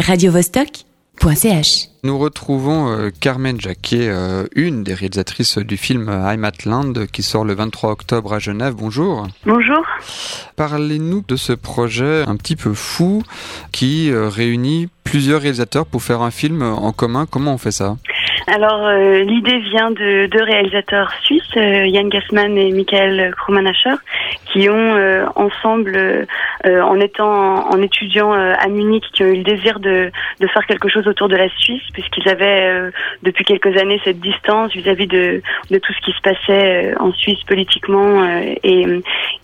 radiovostok.ch. Nous retrouvons euh, Carmen Jacquet, euh, une des réalisatrices du film I'm Atland qui sort le 23 octobre à Genève. Bonjour. Bonjour. Parlez-nous de ce projet un petit peu fou qui euh, réunit plusieurs réalisateurs pour faire un film en commun. Comment on fait ça? Alors, euh, l'idée vient de deux réalisateurs suisses, euh, Yann Gassman et Michael Krumanacher, qui ont euh, ensemble, euh, en étant en étudiant euh, à Munich, qui ont eu le désir de, de faire quelque chose autour de la Suisse, puisqu'ils avaient euh, depuis quelques années cette distance vis-à-vis de, de tout ce qui se passait euh, en Suisse politiquement, euh, et,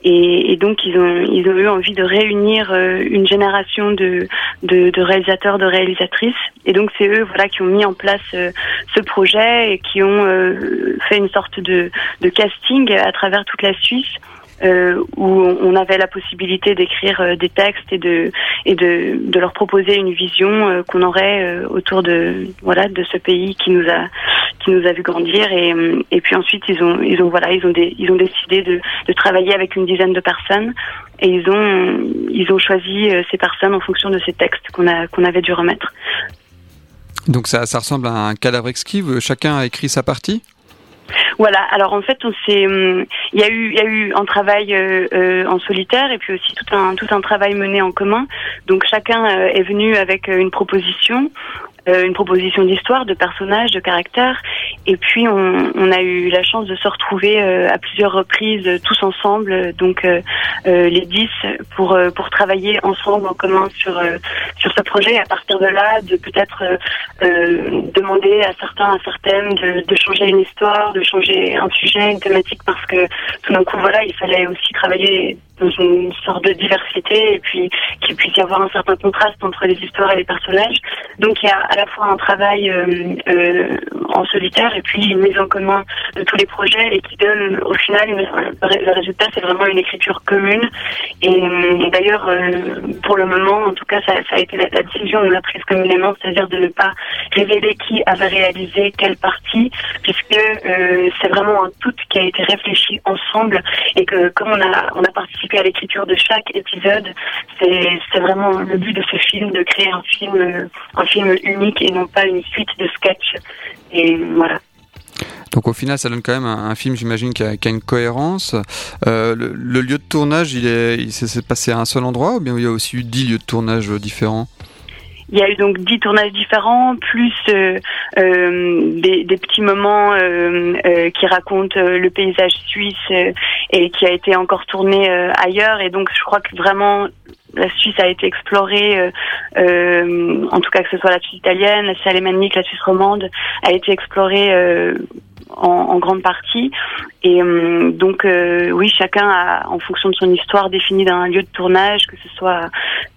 et, et donc ils ont ils ont eu envie de réunir euh, une génération de, de, de réalisateurs, de réalisatrices, et donc c'est eux voilà qui ont mis en place euh, ce projet et qui ont euh, fait une sorte de, de casting à travers toute la Suisse. euh, où on avait la possibilité d'écrire euh, des textes et de et de, de leur proposer une vision euh, qu'on aurait euh, autour de voilà de ce pays qui nous a qui nous a vu grandir et, et puis ensuite ils ont ils ont voilà ils ont des, ils ont décidé de, de travailler avec une dizaine de personnes et ils ont ils ont choisi ces personnes en fonction de ces textes qu'on a qu'on avait dû remettre. Donc ça, ça ressemble à un cadavre exquis. Chacun a écrit sa partie Voilà. Alors en fait, on hum, il y a eu, y a eu un travail euh, euh, en solitaire et puis aussi tout un tout un travail mené en commun. Donc chacun euh, est venu avec euh, une proposition, euh, une proposition d'histoire, de personnage, de caractère. Et puis on, on a eu la chance de se retrouver euh, à plusieurs reprises euh, tous ensemble, euh, donc les dix, pour pour travailler ensemble en commun sur sur ce projet. Et à partir de là, de peut-être demander à certains, à certaines de, de changer une histoire, de changer un sujet, une thématique, parce que tout d'un coup, voilà, il fallait aussi travailler dans une sorte de diversité et puis qu'il puisse y avoir un certain contraste entre les histoires et les personnages. Donc il y a à la fois un travail euh, euh, en solitaire et puis une mise en commun de tous les projets et qui donne au final le résultat c'est vraiment une écriture commune et, euh, d'ailleurs pour le moment en tout cas ça, a été la, décision on l'a prise communément c'est-à-dire de ne pas révéler qui avait réalisé quelle partie puisque c'est vraiment un tout qui a été réfléchi ensemble et que comme on a on a participé à l'écriture de chaque épisode. C'est vraiment le but de ce film de créer un film un film unique et non pas une suite de sketchs. Et voilà. Donc au final, ça donne quand même un, film, j'imagine, qui a, une cohérence. Euh, le, lieu de tournage, il il s'est passé à un seul endroit ou bien il y a aussi eu dix lieux de tournage différents? Il y a eu donc dix tournages différents, plus euh, euh, des, des petits moments euh, euh, qui racontent euh, le paysage suisse euh, et qui a été encore tourné ailleurs. Et donc je crois que vraiment la Suisse a été explorée, en tout cas que ce soit la Suisse italienne, la Suisse alémanique, la Suisse romande, a été explorée en, en grande partie. Et euh, donc euh, oui, chacun a, en fonction de son histoire, défini d'un lieu de tournage, que ce soit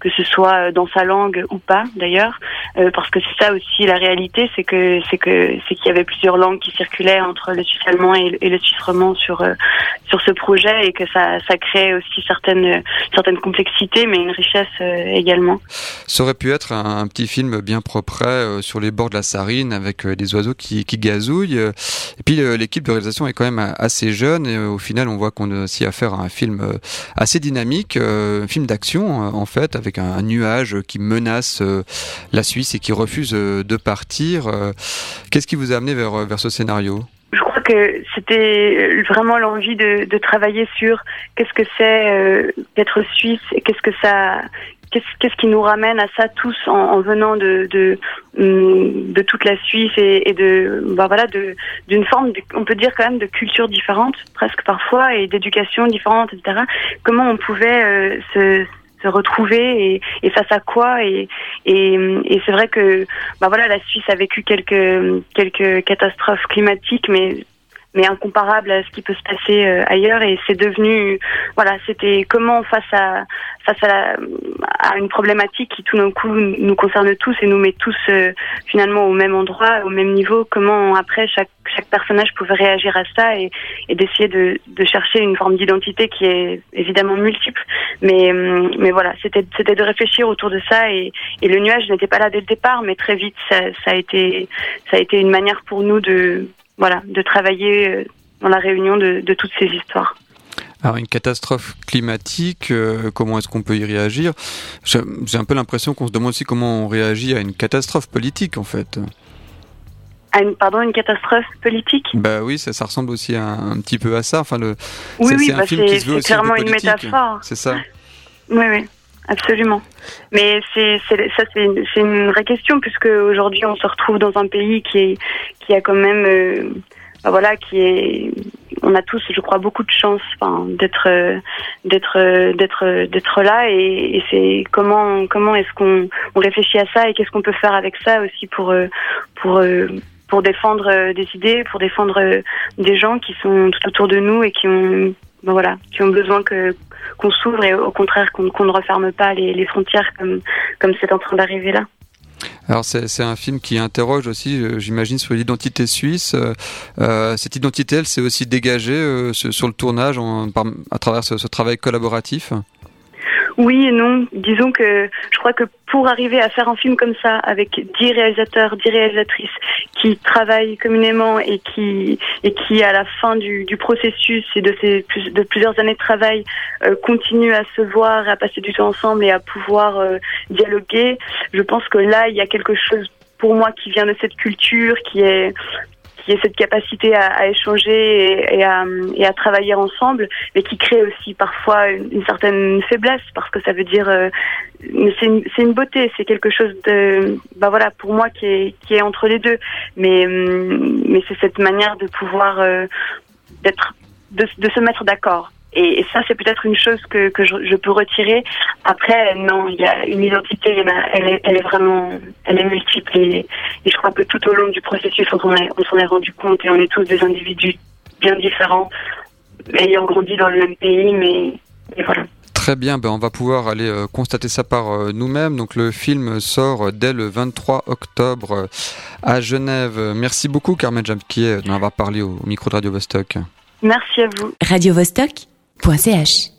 que ce soit dans sa langue ou pas d'ailleurs, euh, parce que c'est ça aussi la réalité, c'est que c'est que c'est qu'il y avait plusieurs langues qui circulaient entre le suisse allemand et, le- suisse roman sur euh, sur ce projet et que ça ça crée aussi certaines certaines complexités, mais une richesse euh, également. Ça aurait pu être un, un petit film bien propre euh, sur les bords de la Sarine avec euh, des oiseaux qui, qui gazouillent. euh, Et puis euh, l'équipe de réalisation est quand même euh, assez jeune et euh, au final on voit qu'on a aussi affaire à un film euh, assez dynamique, euh, un film d'action en fait avec un, nuage qui menace la Suisse et qui refuse de partir. Qu'est-ce qui vous a amené vers, vers ce scénario? Je crois que c'était vraiment l'envie de, de travailler sur qu'est-ce que c'est euh, d'être suisse et qu'est-ce que ça qu'est-ce qui nous ramène à ça tous en, en venant de de, hum, de toute la Suisse et, et de bah voilà de d'une forme de- on peut dire quand même de culture différente presque parfois et d'éducation différente etc comment on pouvait euh, se se retrouver et, et face à quoi et et, et c'est vrai que bah voilà la Suisse a vécu quelques quelques catastrophes climatiques mais mais incomparable à ce qui peut se passer euh, ailleurs. Et c'est devenu voilà c'était comment face à face à, la- à une problématique qui tout d'un coup nous concerne tous et nous met tous euh, finalement au même endroit au même niveau comment après chaque chaque personnage pouvait réagir à ça et, et d'essayer de, de chercher une forme d'identité qui est évidemment multiple. Mais hum, mais voilà c'était c'était de réfléchir autour de ça et, et le nuage n'était pas là dès le départ mais très vite ça, ça a été ça a été une manière pour nous de voilà, de travailler euh, dans la réunion de, de toutes ces histoires. Alors une catastrophe climatique, euh, comment est-ce qu'on peut y réagir? J'ai un peu l'impression qu'on se demande aussi comment on réagit à une catastrophe politique en fait. À une, pardon, une catastrophe politique? Bah oui, ça, ça ressemble aussi un petit peu à ça. Enfin, le, oui, oui, bah c'est clairement une métaphore. C'est ça. Oui, oui. Absolument. Mais c'est ça c'est une, une vraie question puisque aujourd'hui on se retrouve dans un pays qui est qui a quand même euh, bah voilà qui est on a tous je crois beaucoup de chance enfin, d'être d'être d'être d'être là et, et c'est comment comment est-ce qu'on on réfléchit à ça et qu'est-ce qu'on peut faire avec ça aussi pour pour pour défendre des idées pour défendre des gens qui sont tout autour de nous et qui ont ben voilà, qui ont besoin que qu'on s'ouvre et au contraire qu'on ne referme pas les, frontières comme comme c'est en train d'arriver là. Alors c'est un film qui interroge aussi, euh, j'imagine, sur l'identité suisse. Euh, euh, cette identité, elle s'est aussi dégagée euh, sur le tournage en, par, à travers ce, ce travail collaboratif? Oui et non. Disons que je crois que pour arriver à faire un film comme ça, avec dix réalisateurs, dix réalisatrices qui travaillent communément et qui et qui à la fin du, processus et de ces de plusieurs années de travail euh, continuent à se voir, à passer du temps ensemble et à pouvoir euh, dialoguer, je pense que là il y a quelque chose pour moi qui vient de cette culture, qui est qui est cette capacité à, à échanger et, à, et, à, travailler ensemble, mais qui crée aussi parfois une, certaine faiblesse parce que ça veut dire, euh, c'est une, une, beauté, c'est quelque chose de, bah voilà, pour moi qui est, qui est entre les deux, mais mais c'est cette manière de pouvoir euh, d'être, de, de se mettre d'accord. Et, ça, c'est peut-être une chose que, que je, je, peux retirer. Après, non, il y a une identité, elle est, elle est vraiment, elle est multiple. Et, et, je crois que tout au long du processus, on s'en est, est, rendu compte et on est tous des individus bien différents, ayant grandi dans le même pays, mais, mais voilà. Très bien, ben on va pouvoir aller euh, constater ça par euh, nous-mêmes. Donc le film sort dès le 23 octobre euh, à Genève. Merci beaucoup Carmen Jampier d'en avoir parlé au, au micro de Radio Vostok. Merci à vous. Radio Vostok .ch